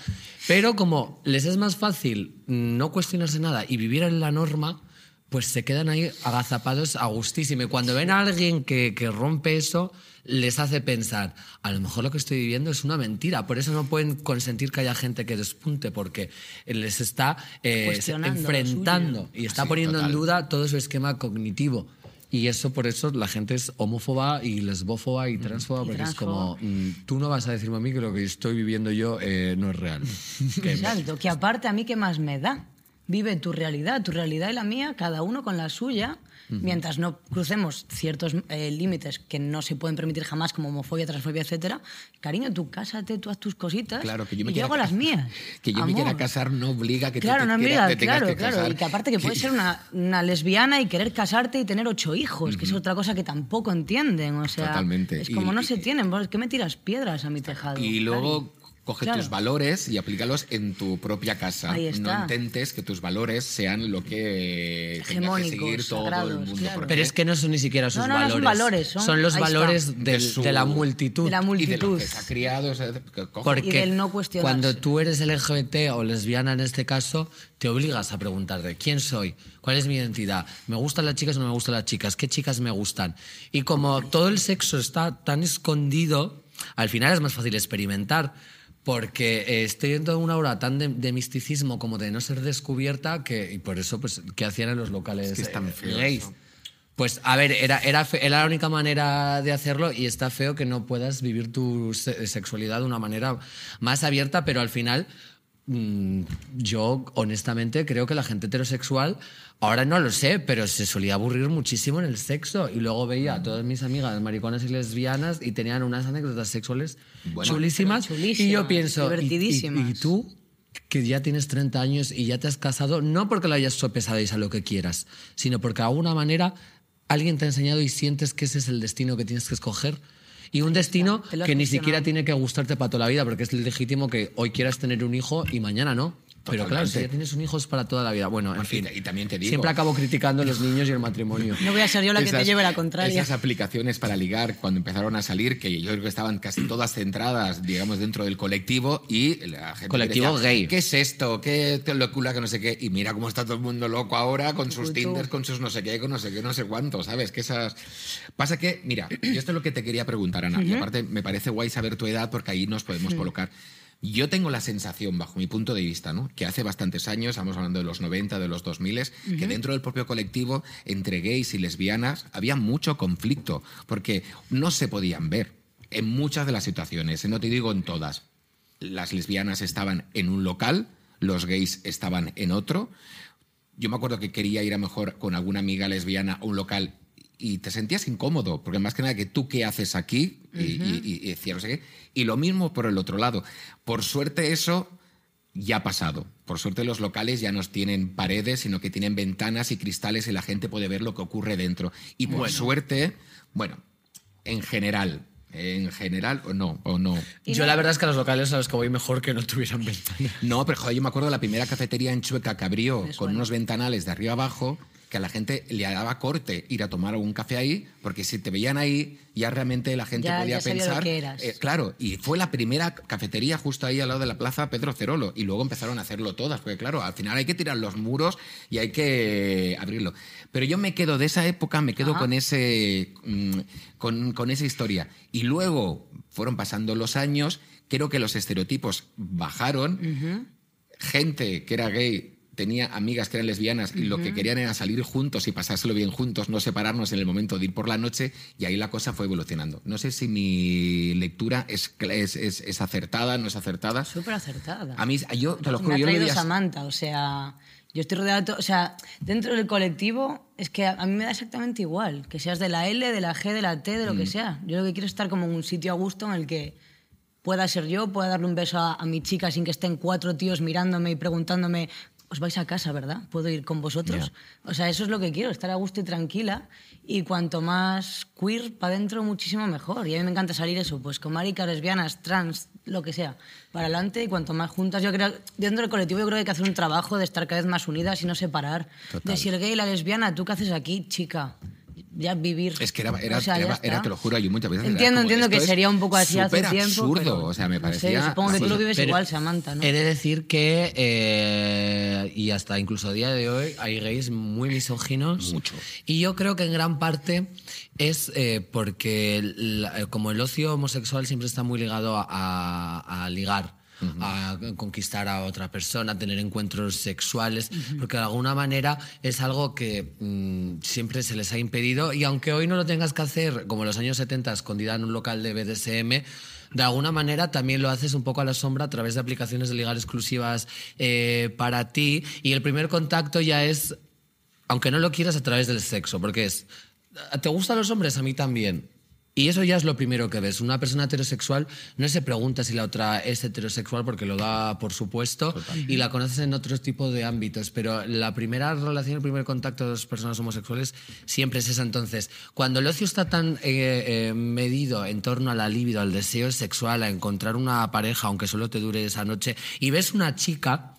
Pero como les es más fácil no cuestionarse nada y vivir en la norma, pues se quedan ahí agazapados a gustísimo. Y cuando ven a alguien que, que rompe eso, les hace pensar, a lo mejor lo que estoy viviendo es una mentira. Por eso no pueden consentir que haya gente que despunte, porque les está eh, enfrentando y está Sí, poniendo en duda todo su esquema cognitivo. Y eso por eso la gente es homófoba y lesbófoba y transfoba, Y porque es transfoba. como, mm, tú no vas a decirme a mí que lo que estoy viviendo yo eh, no es real. Exacto, que aparte a mí qué más me da. Vive tu realidad, tu realidad y la mía, cada uno con la suya, mientras no crucemos ciertos eh, límites que no se pueden permitir jamás, como homofobia, transfobia, etcétera. Cariño, tú cásate, tú haz tus cositas Claro, que yo me y quiera hago las mías. Que yo me quiera casar no obliga a que Claro, no te, quiera- verdad, te tengas claro, que claro. casar. Y que aparte que puedes ser una, una lesbiana y querer casarte y tener ocho hijos, que es otra cosa que tampoco entienden. O sea, Totalmente. es como Y- no se tienen. ¿Por qué me tiras piedras a mi tejado? Y luego coge Claro. tus valores y aplícalos en tu propia casa. Ahí está. No intentes que tus valores sean lo que tenga que seguir todo el sagrados, mundo. claro. Pero es que no son ni siquiera sus No, no, no valores. son valores, son- los ahí está. valores del- De de, su- la multitud. de la y de lo multitud. que se ha criado. o sea, que Porque Y del no cuando tú eres LGBT o lesbiana en este caso, te obligas a preguntarte quién soy, cuál es mi identidad, me gustan las chicas o no me gustan las chicas, qué chicas me gustan. Y como todo el sexo está tan escondido, al final es más fácil experimentar. Porque eh, estoy en toda una hora tan de, de misticismo como de no ser descubierta que, y por eso, pues, ¿qué hacían en los locales Es que eh. Pues a ver, era, era, fe- era la única manera de hacerlo y está feo que no puedas vivir tu se- sexualidad de una manera más abierta, pero al final yo honestamente creo que la gente heterosexual, ahora no lo sé, pero se solía aburrir muchísimo en el sexo. Y luego veía a todas mis amigas mariconas y lesbianas y tenían unas anécdotas sexuales Bueno, chulísimas. Y yo pienso, ¿y- y- y tú? que ya tienes 30 años y ya te has casado, no porque lo hayas sopesado a lo que quieras, sino porque de alguna manera alguien te ha enseñado y sientes que ese es el destino que tienes que escoger. Y un destino que ni siquiera tiene que gustarte para toda la vida, porque es legítimo que hoy quieras tener un hijo y mañana no. Pero claro, si ya tienes un hijo es para toda la vida. Bueno, en y fin. y también te digo- Siempre acabo criticando a los niños y el matrimonio. No voy a ser yo la que te lleve la contraria. Esas aplicaciones para ligar, cuando empezaron a salir, que yo creo que estaban casi todas centradas, digamos, dentro del colectivo y la gente. Colectivo decía, gay. ¿Qué es esto? ¿Qué te- locura que no sé qué? Y mira cómo está todo el mundo loco ahora con sus. Tinders, con sus no sé qué, con no sé qué, no sé cuánto, ¿sabes? Que esas. Pasa que, mira, yo esto es lo que te quería preguntar, Ana. Y aparte, me parece guay saber tu edad porque ahí nos podemos colocar. Yo tengo la sensación, bajo mi punto de vista, ¿no? que hace bastantes años, estamos hablando de los 90, de los 2000, que dentro del propio colectivo, entre gays y lesbianas, había mucho conflicto, porque no se podían ver en muchas de las situaciones, no te digo en todas. Las lesbianas estaban en un local, los gays estaban en otro. Yo me acuerdo que quería ir a mejor con alguna amiga lesbiana a un local y te sentías incómodo, porque más que nada que tú qué haces aquí y, y- y- y decía no sé qué. Y lo mismo por el otro lado. Por suerte eso ya ha pasado. Por suerte los locales ya no tienen paredes, sino que tienen ventanas y cristales y la gente puede ver lo que ocurre dentro. Y por suerte, bueno, en general, en general o no, o no. Yo la verdad es que a los locales a los que voy mejor que no tuvieran ventanas. No, pero joder, yo me acuerdo de la primera cafetería en Chueca que abrió con unos ventanales de arriba abajo que a la gente le daba corte ir a tomar un café ahí, porque si te veían ahí, ya realmente la gente Ya- podía ya sabía lo pensar. que eras. eh, claro, y fue la primera cafetería justo ahí al lado de la plaza Pedro Cerolo, y luego empezaron a hacerlo todas, porque claro, al final hay que tirar los muros y hay que abrirlo. Pero yo me quedo de esa época, me quedo Ajá. con ese mm, con, con esa historia. Y luego fueron pasando los años, creo que los estereotipos bajaron gente que era gay tenía amigas que eran lesbianas y lo que querían era salir juntos y pasárselo bien juntos, no separarnos en el momento de ir por la noche y ahí la cosa fue evolucionando. No sé si mi lectura es, es, es- es acertada, no es acertada. Súper acertada. A mí, yo te lo me juro, ha yo lo veía- Samantha, o sea, yo estoy rodeada de todo, o sea, dentro del colectivo es que a, a mí me da exactamente igual, que seas de la L, de la G, de la T, de lo Mm. que sea. Yo lo que quiero es estar como en un sitio a gusto en el que pueda ser yo, pueda darle un beso a, a mi chica sin que estén cuatro tíos mirándome y preguntándome, os vais a casa, ¿verdad? ¿Puedo ir con vosotros? O sea, eso es lo que quiero, estar a gusto y tranquila. Y cuanto más queer para adentro, muchísimo mejor. Y a mí me encanta salir eso, pues con maricas, lesbianas, trans, lo que sea, para adelante. Y cuanto más juntas, yo creo, dentro del colectivo yo creo que hay que hacer un trabajo de estar cada vez más unidas y no separar. De si el gay y la lesbiana, ¿tú qué haces aquí, chica? Ya vivir. Es que era, era, O sea, ya era- te lo juro, yo muchas veces. Entiendo, como, entiendo que sería un poco así hace tiempo. absurdo, pero o sea, me no sé, parecía. supongo que tú lo vives Pero igual, Samantha, ¿no? He de decir que, eh, y hasta incluso a día de hoy, hay gays muy misóginos. Mucho. Y yo creo que en gran parte es eh, porque la- como el ocio homosexual siempre está muy ligado a, a- a ligar. A conquistar a otra persona, a tener encuentros sexuales, porque de alguna manera es algo que mm, siempre se les ha impedido y aunque hoy no lo tengas que hacer como en los años 70 escondida en un local de BDSM, de alguna manera también lo haces un poco a la sombra a través de aplicaciones de ligar exclusivas eh, para ti y el primer contacto ya es, aunque no lo quieras, a través del sexo, porque es, ¿te gustan los hombres? A mí también. Y eso ya es lo primero que ves. Una persona heterosexual no se pregunta si la otra es heterosexual porque lo da por supuesto y la conoces en otros tipos de ámbitos, pero la primera relación, el primer contacto de dos personas homosexuales siempre es esa. Entonces, cuando el ocio está tan eh, eh, medido en torno a la libido, al deseo sexual, a encontrar una pareja, aunque solo te dure esa noche, y ves una chica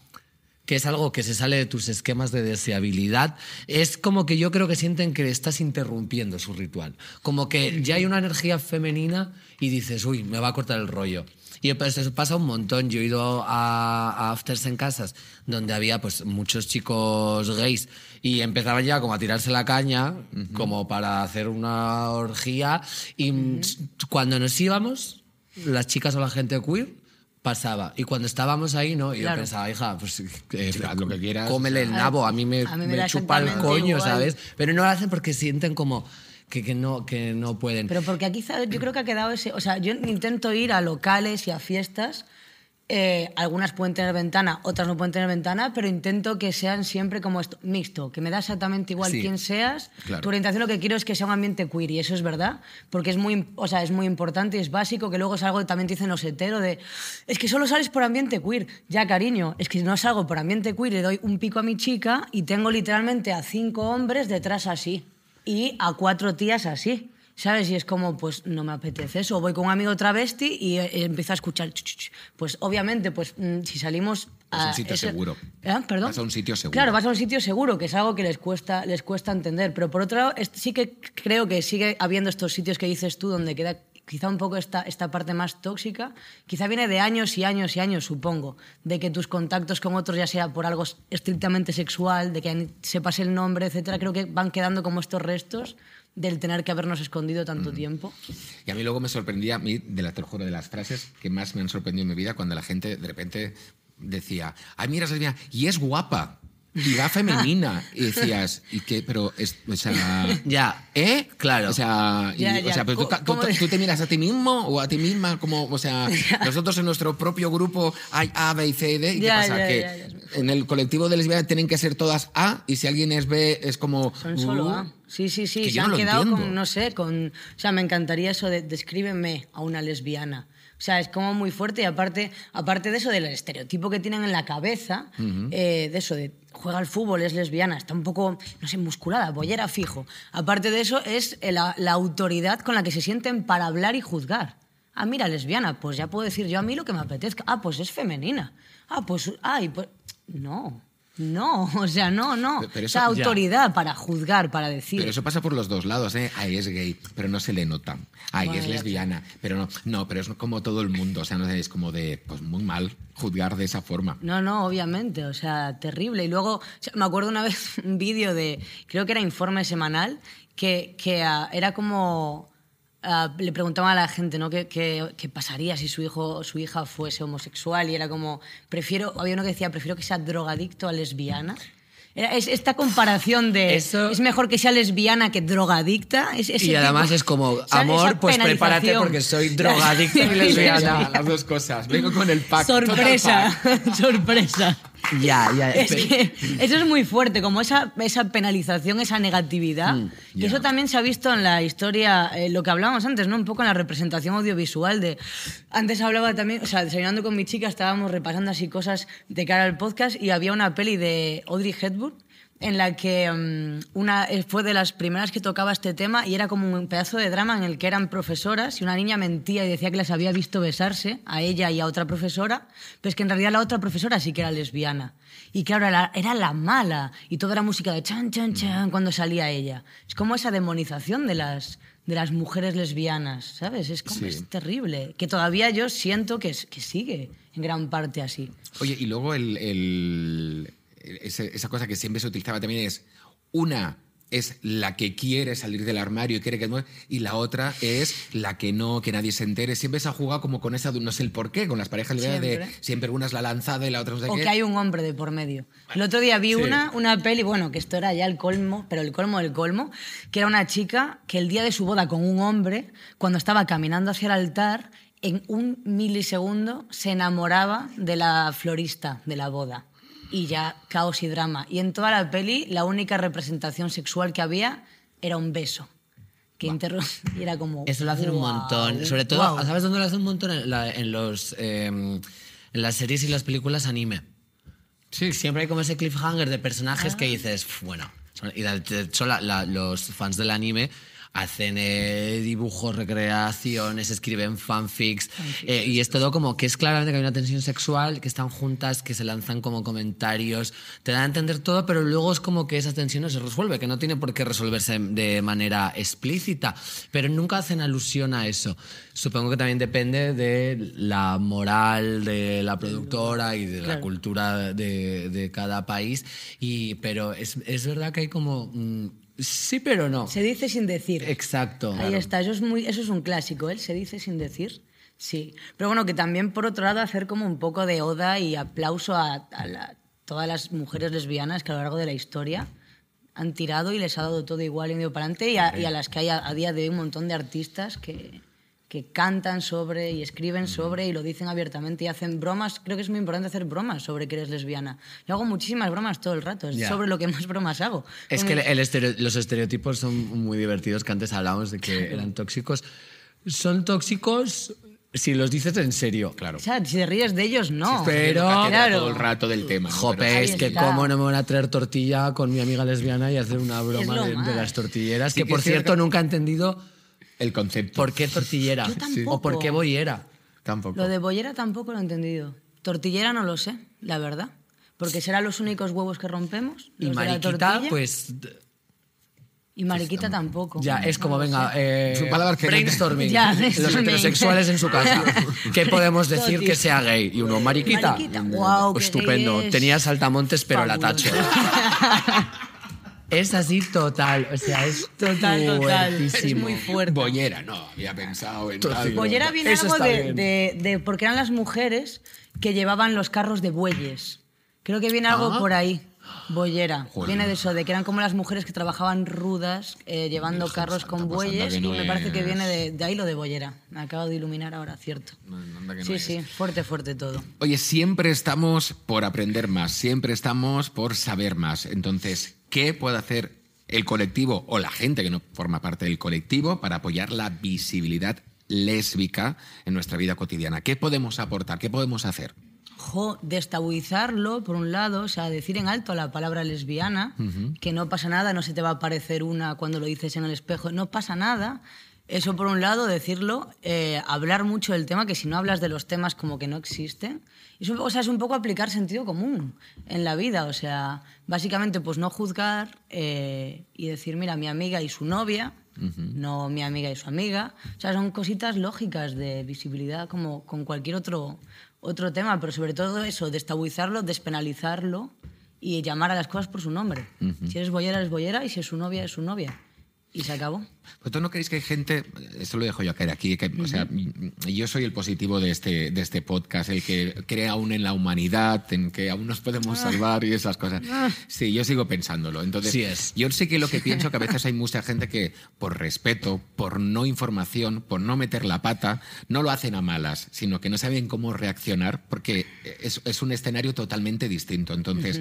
que es algo que se sale de tus esquemas de deseabilidad, es como que yo creo que sienten que estás interrumpiendo su ritual. Como que ya hay una energía femenina y dices, uy, me va a cortar el rollo. Y pues eso pasa un montón. Yo he ido a, a afters en casas donde había pues muchos chicos gays y empezaban ya como a tirarse la caña como para hacer una orgía y cuando nos íbamos, las chicas o la gente queer pasaba. Y cuando estábamos ahí, ¿no? Yo Claro. pensaba, hija, pues eh, haz lo que quieras. Cómele el nabo, a mí me, A mí me me chupa el coño, igual. ¿sabes? Pero no lo hacen porque sienten como que, que no, que no pueden. Pero porque aquí ¿sabes? yo creo que ha quedado ese... O sea, yo intento ir a locales y a fiestas eh, algunas pueden tener ventana, otras no pueden tener ventana, pero intento que sean siempre como esto, mixto, que me da exactamente igual Sí, quién seas. claro. Tu orientación lo que quiero es que sea un ambiente queer y eso es verdad, porque es muy, o sea, es muy importante y es básico, que luego es algo que también te dicen los heteros de, es que solo sales por ambiente queer. Ya, cariño, es que no salgo por ambiente queer, le doy un pico a mi chica y tengo literalmente a cinco hombres detrás así y a cuatro tías así. ¿Sabes? Y es como, pues no me apetece eso. Voy con un amigo travesti y eh, empiezo a escuchar. ch, ch, ch. Pues obviamente, pues mm, si salimos Vas a un sitio ese- seguro. ¿Eh? ¿Perdón? Vas a un sitio seguro. Claro, vas a un sitio seguro, que es algo que les cuesta, les cuesta entender. Pero por otro lado, sí que creo que sigue habiendo estos sitios que dices tú donde queda quizá un poco esta, esta parte más tóxica. Quizá viene de años y años y años, supongo, de que tus contactos con otros, ya sea por algo estrictamente sexual, de que sepas el nombre, etcétera, creo que van quedando como estos restos del tener que habernos escondido tanto tiempo. Y a mí luego me sorprendía, a mí, de la, te lo juro, de las frases que más me han sorprendido en mi vida, cuando la gente de repente decía, ay, mira, y es guapa, y va femenina. Y decías, ¿y qué? Pero, es, o sea... Ya. ¿Eh? Claro. O sea, y- Ya, o ya. sea, pero tú, Co- tú- ¿cómo de- tú te miras a ti mismo o a ti misma como, o sea, nosotros en nuestro propio grupo hay A, B y C y D. ¿Y qué Ya, pasa? ya, que ya, ya. en el colectivo de lesbianas tienen que ser todas A y si alguien es B es como... Son solo uh, A. Sí, sí, sí. que Se yo no han lo quedado entiendo. con, no sé, con. O sea, me encantaría eso de descríbeme a una lesbiana. O sea, es como muy fuerte y aparte, aparte de eso del estereotipo que tienen en la cabeza, eh, de eso de juega al fútbol, es lesbiana, está un poco, no sé, musculada, bollera fijo. Aparte de eso es la, la autoridad con la que se sienten para hablar y juzgar. Ah, mira, lesbiana, pues ya puedo decir yo a mí lo que me apetezca. Ah, pues es femenina. Ah, pues, ay, pues... No, no, o sea, no, no. Pero- Esa ya. autoridad para juzgar, para decir. Pero eso pasa por los dos lados, ¿eh? Ahí es gay, pero no se le nota. Ahí Bueno, es lesbiana, pero no, no, pero es como todo el mundo, o sea, no es como de, pues muy mal juzgar de esa forma. No, no, obviamente, o sea, terrible. Y luego, o sea, me acuerdo una vez un vídeo de, creo que era informe semanal, que, que ah, era como, ah, le preguntaban a la gente, ¿no? ¿Qué, qué, qué pasaría si su hijo o su hija fuese homosexual? Y era como, prefiero, había uno que decía, prefiero que sea drogadicto a lesbiana. Era, es esta comparación de, Eso- es mejor que sea lesbiana que drogadicta. Es, ese Y además tipo- es como, amor, pues prepárate porque soy drogadicto y lesbiana. Las dos cosas. Vengo con el pack. Sorpresa, pack. sorpresa. Ya, ya. Es que eso es muy fuerte, como esa, esa penalización, esa negatividad. Mm, y ya. eso también se ha visto en la historia, eh, lo que hablábamos antes, ¿no? Un poco en la representación audiovisual de... Antes hablaba también, o sea, desayunando con mi chica estábamos repasando así cosas de cara al podcast y había una peli de Audrey Hepburn en la que mm, una eh, fue de las primeras que tocaba este tema y era como un pedazo de drama en el que eran profesoras y una niña mentía y decía que las había visto besarse a ella y a otra profesora, pero es que en realidad la otra profesora sí que era lesbiana. Y claro, era era la mala y toda era música de chan, chan, chan cuando salía ella. Es como esa demonización de las, de las mujeres lesbianas, ¿sabes? Es, como, Sí. es terrible. Que todavía yo siento que, que sigue en gran parte así. Oye, y luego el, el- esa cosa que siempre se utilizaba también es una es la que quiere salir del armario y quiere que y la otra es la que no, que nadie se entere. Siempre se ha jugado como con esa, no sé el por qué, con las parejas lesbianas de Siempre. siempre una es la lanzada y la otra no sé O qué. que hay un hombre de por medio. El otro día vi Sí. una, una peli, bueno, que esto era ya el colmo, pero el colmo del colmo, que era una chica que el día de su boda con un hombre, cuando estaba caminando hacia el altar, en un milisegundo se enamoraba de la florista de la boda. Y ya caos y drama. Y en toda la peli, la única representación sexual que había era un beso. Que interro- y era como. Eso lo hacen un "Guau, montón. Sobre todo, guau". ¿sabes dónde lo hacen un montón? En, la- en los, eh, en las series y las películas anime. Sí. Siempre hay como ese cliffhanger de personajes Ah. que dices, "Pf, bueno. Y de hecho, la- la- los fans del anime hacen eh, dibujos, recreaciones, escriben fanfics. eh, y es todo como que es claramente que hay una tensión sexual, que están juntas, que se lanzan como comentarios. Te da a entender todo, pero luego es como que esa tensión no se resuelve, que no tiene por qué resolverse de manera explícita. Pero nunca hacen alusión a eso. Supongo que también depende de la moral de la productora y de la cultura de, de cada país. Y, pero es, es verdad que hay como... mm, sí, pero no. Se dice sin decir. Exacto. Ahí está, eso es, muy, eso es un clásico, ¿eh? Se dice sin decir. Sí. Pero bueno, que también por otro lado hacer como un poco de oda y aplauso a, a la- todas las mujeres lesbianas que a lo largo de la historia han tirado y les ha dado todo igual y ido para adelante y a, y a las que hay a, a día de hoy un montón de artistas que, que cantan sobre y escriben sobre y lo dicen abiertamente y hacen bromas. Creo que es muy importante hacer bromas sobre que eres lesbiana. Yo hago muchísimas bromas todo el rato, es Ya. sobre lo que más bromas hago. Es que el- los estereotipos son muy divertidos, que antes hablábamos de que eran tóxicos. Son tóxicos si los dices en serio. Claro. O sea, si te ríes de ellos, no. Pero- Cátedra Claro. todo el rato del tema. ¿no? Jope, Pero- es que está. cómo no me van a traer tortilla con mi amiga lesbiana y hacer una broma de, de las tortilleras, Sí que que por cierto cierto nunca he entendido el concepto. por qué tortillera Yo tampoco. o por qué bollera. Tampoco. Lo de bollera tampoco lo he entendido. Tortillera no lo sé, la verdad. Porque serán los únicos huevos que rompemos. Y los de la mariquita, tortilla. pues Y mariquita tampoco. ya es como, No venga, eh, brainstorming. Ya, Los heterosexuales en su casa. ¿Qué podemos decir que sea gay? Y uno, mariquita. Mariquita, guau, qué Estupendo. Tenía saltamontes, pero la Fabuloso. tacho. es así total. O sea, es Total, total. Es muy fuerte. Bollera, no, había pensado en Total. algo. Bollera viene Eso algo de, de- de- porque eran las mujeres que llevaban los carros de bueyes. Creo que viene algo Ah. por ahí. Bollera. Joder. Viene de eso, de que eran como las mujeres que trabajaban rudas, eh, llevando carros con bueyes. que y no me parece que viene de, de ahí lo de bollera. Me acabo de iluminar ahora, cierto. No, no Sí, es. sí, fuerte, fuerte todo. Oye, siempre estamos por aprender más, siempre estamos por saber más. Entonces, ¿qué puede hacer el colectivo o la gente que no forma parte del colectivo para apoyar la visibilidad lésbica en nuestra vida cotidiana? ¿Qué podemos aportar? ¿Qué podemos hacer? Jo, destabuizarlo, por un lado, o sea, decir en alto la palabra lesbiana, que no pasa nada, no se te va a aparecer una cuando lo dices en el espejo, no pasa nada. Eso por un lado, decirlo, eh, hablar mucho del tema, que si no hablas de los temas como que no existen. Es un, poco- o sea, es un poco aplicar sentido común en la vida, o sea, básicamente pues no juzgar eh, y decir, mira, mi amiga y su novia, no mi amiga y su amiga. O sea, son cositas lógicas de visibilidad como con cualquier otro, otro tema, pero sobre todo eso, destabuizarlo, despenalizarlo y llamar a las cosas por su nombre. Si eres boyera, eres boyera y si es su novia, es su novia. Y se acabó. ¿Vosotros no creéis que hay gente, esto lo dejo yo caer aquí, que, o sea, yo soy el positivo de este, de este podcast, el que cree aún en la humanidad, en que aún nos podemos salvar y esas cosas. Sí, yo sigo pensándolo. Entonces, Sí es. yo sí que lo que pienso que a veces hay mucha gente que por respeto, por no información, por no meter la pata, no lo hacen a malas, sino que no saben cómo reaccionar porque es, es un escenario totalmente distinto. Entonces,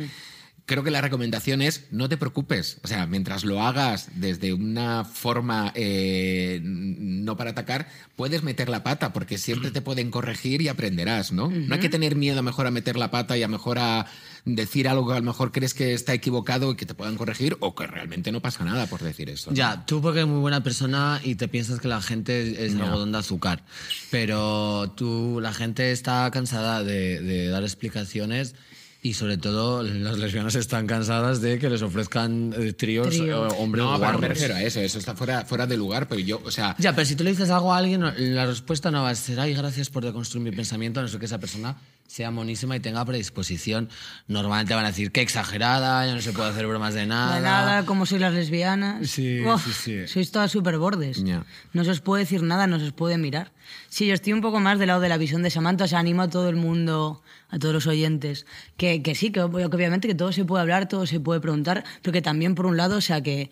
Creo que la recomendación es no te preocupes. O sea, mientras lo hagas desde una forma eh, no para atacar, puedes meter la pata porque siempre te pueden corregir y aprenderás, ¿no? No hay que tener miedo a mejor a meter la pata y a mejor a decir algo que a lo mejor crees que está equivocado y que te puedan corregir o que realmente no pasa nada por decir eso. ¿no? Ya, tú porque eres muy buena persona y te piensas que la gente es algodón de azúcar, pero tú, la gente está cansada de, de dar explicaciones y sobre todo las lesbianas están cansadas de que les ofrezcan eh, tríos, Trío. eh, hombres No, pero no me refiero a eso. Eso está fuera, fuera de lugar, pero yo, o sea, Ya, pero si tú le dices algo a alguien, la respuesta no va a ser, ay, gracias por deconstruir mi pensamiento, a no ser que esa persona sea monísima y tenga predisposición. Normalmente van a decir, qué exagerada, ya no se puede hacer bromas de nada. De nada, como sois las lesbianas. Sí, Uf, sí, sí. Sois todas súper bordes. No se os puede decir nada, no se os puede mirar. Sí, yo estoy un poco más del lado de la visión de Samantha, o sea, animo a todo el mundo, a todos los oyentes, que, que sí, que, que obviamente que todo se puede hablar, todo se puede preguntar, pero que también por un lado, o sea, que,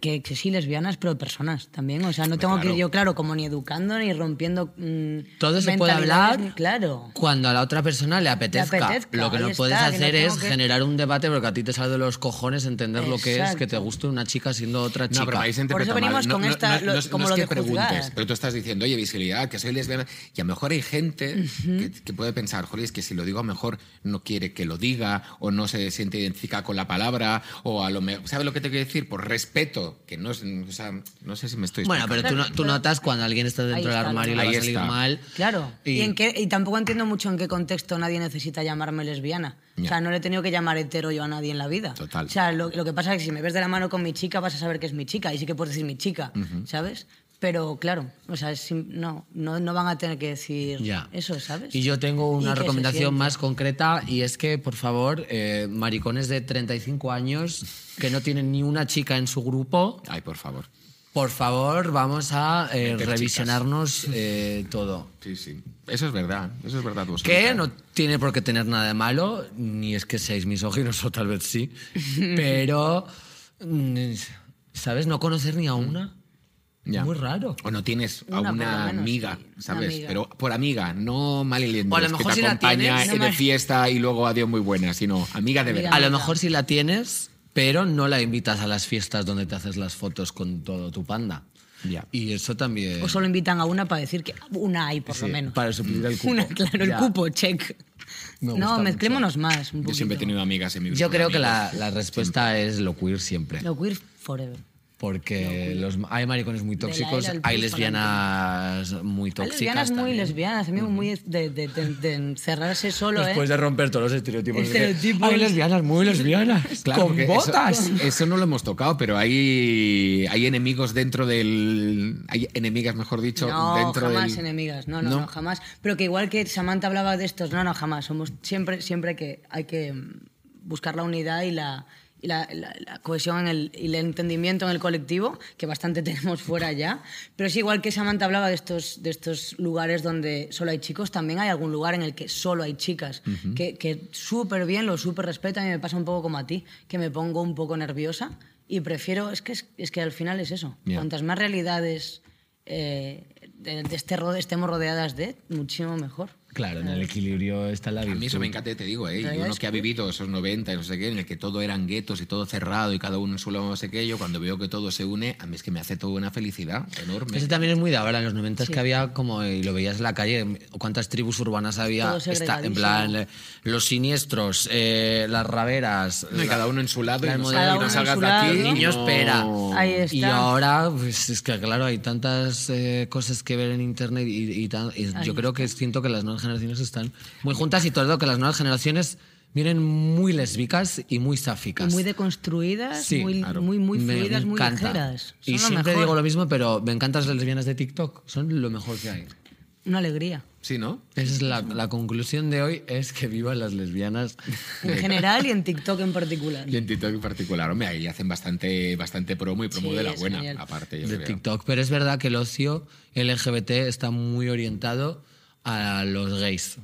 que, que sí, lesbianas, pero personas también. O sea, no tengo que ir yo, claro, como ni educando ni rompiendo. mm, Todo se puede hablar claro. cuando a la otra persona le apetezca. apetezca, lo que no puedes está, no hacer tengo es que- generar un debate porque a ti te sale de los cojones entender lo que es que te Exacto. guste una chica siendo otra chica. No, pero ahí se Por eso venimos mal. No, con no, esta- no, lo- no como no lo es de que preguntes, juzgar. pero tú estás diciendo, oye, visibilidad, que soy lesbiana. Y a lo mejor hay gente que, que puede pensar, joder, es que si lo digo, a lo mejor no quiere que lo diga, o no se siente identificada con la palabra, o a lo mejor. ¿Sabes lo que te quiero decir? Por respeto, que no es. O sea, no sé si me estoy. Bueno, pero tú, no- tú Pero- notas cuando alguien está dentro del armario y le va a salir está. mal. Claro. Y- Y, en qué, y tampoco entiendo mucho en qué contexto nadie necesita llamarme lesbiana. O Ya. sea, no le he tenido que llamar hetero yo a nadie en la vida. Total. O sea, lo, lo que pasa es que si me ves de la mano con mi chica vas a saber que es mi chica y sí que puedes decir mi chica, ¿sabes? Pero claro, o sea, no, no, no van a tener que decir Ya. eso, ¿sabes? Y yo tengo una recomendación más concreta y es que, por favor, eh, maricones de 35 años que no tienen ni una chica en su grupo, Ay, por favor. por favor, vamos a eh, revisionarnos eh, todo. Sí, sí. Eso es verdad. Eso es verdad. Que no tiene por qué tener nada de malo, ni es que seáis misóginos o tal vez sí, pero, mm, ¿sabes? No conocer ni a una. Ya. Muy raro. O no tienes a Una, una menos, amiga, sí, una ¿sabes? amiga. Pero por amiga, no mal O a lo mejor que te si la acompaña tienes, no de fiesta y luego adiós muy buena, sino amiga de verdad. A lo mejor si la tienes, pero no la invitas a las fiestas donde te haces las fotos con todo tu panda. Ya. Y eso también... O solo invitan a una para decir que una hay, por Sí, lo menos. para suplir el cupo. Una, claro, Ya. el cupo, check. Me no, mucho. mezclémonos más. Un Yo siempre he tenido amigas en mi vida. Yo creo que la, la respuesta es lo queer siempre. Lo queer forever. Porque los, hay maricones muy tóxicos, hay lesbianas muy Hay tóxicas. lesbianas muy también. lesbianas, amigos, muy de, de, de- de encerrarse solo, Después ¿eh? de romper todos los estereotipos. Estereotipos. Hay lesbianas muy lesbianas. Claro, con eso- botas. Eso, no lo hemos tocado, pero hay, hay enemigos dentro del. Hay enemigas, mejor dicho, No, dentro jamás del. enemigas, no, no, ¿No? no, jamás. Pero que igual que Samantha hablaba de estos, no, no, jamás. Somos siempre, siempre que hay que buscar la unidad y la, y la, la- la cohesión en el, y el entendimiento en el colectivo, que bastante tenemos fuera ya. Pero sí, igual que Samantha hablaba de estos, de estos lugares donde solo hay chicos, también hay algún lugar en el que solo hay chicas, que, que súper bien, lo súper respetan y me pasa un poco como a ti, que me pongo un poco nerviosa y prefiero, es que, es, es que al final es eso. Ya. Cuantas más realidades eh, de, de este estemos rodeadas de, muchísimo mejor. Claro, en el equilibrio está la A virtud. mí eso me encanta, te digo, ¿eh? Y uno que ha vivido esos 90 y no sé qué, en el que todo eran guetos y todo cerrado y cada uno en su lado no sé qué, yo cuando veo que todo se une, a mí es que me hace toda una felicidad enorme. Ese también es muy de ahora. En los 90 es Sí. que había como, y lo veías en la calle, cuántas tribus urbanas había. Está, en plan, los siniestros, eh, las raveras. No, y cada uno en su lado y no, Cada no uno salgas de aquí. Niño, no- espera. Ahí está. Y ahora, pues es que claro, hay tantas eh, cosas que ver en internet y, y tan- y yo creo que siento que las nuevas generaciones están muy juntas y todo que las nuevas generaciones vienen muy lésbicas y muy Y sáficas. muy deconstruidas, Sí, muy, claro. muy, muy fluidas, muy ligeras. Y Son lo siempre mejor. digo lo mismo, pero me encantan las lesbianas de TikTok. Son lo mejor que hay. Una alegría. Sí, ¿no? Esa es la, la conclusión de hoy, es que vivan las lesbianas. En general y en TikTok en particular. Y en TikTok en particular, hombre, ahí hacen bastante, bastante promo y promo Sí, de la buena, genial. aparte, yo de creo. TikTok. Pero es verdad que el ocio LGBT está muy orientado a los gays.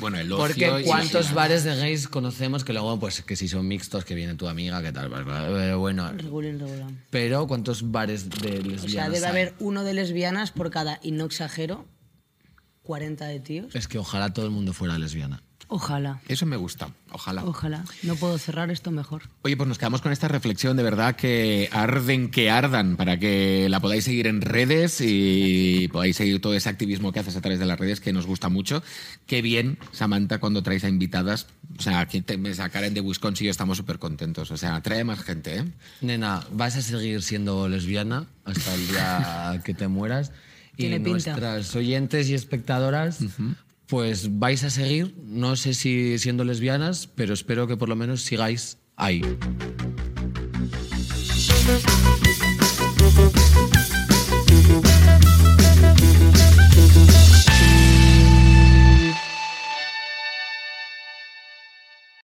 Bueno, el ocio Porque y cuántos la- bares de gays conocemos que luego, pues, que si son mixtos, que viene tu amiga, que tal, eh, bueno. Regulín, regular. Pero cuántos bares de lesbianas O sea, debe hay? haber uno de lesbianas por cada, y no exagero, 40 de tíos. Es que ojalá todo el mundo fuera lesbiana. Ojalá, Eso me gusta, ojalá. ojalá. No puedo cerrar esto mejor. Oye, pues nos quedamos con esta reflexión de verdad que arden, que ardan, para que la podáis seguir en redes y podáis seguir todo ese activismo que haces a través de las redes, que nos gusta mucho. Qué bien, Samantha, cuando traes a invitadas. O sea, aquí te, esa Karen de Wisconsin y yo estamos súper contentos. O sea, trae más gente, ¿eh? Nena, vas a seguir siendo lesbiana hasta el día que te mueras. Y Tiene pinta. nuestras oyentes y espectadoras, pues vais a seguir, no sé si siendo lesbianas, pero espero que por lo menos sigáis ahí.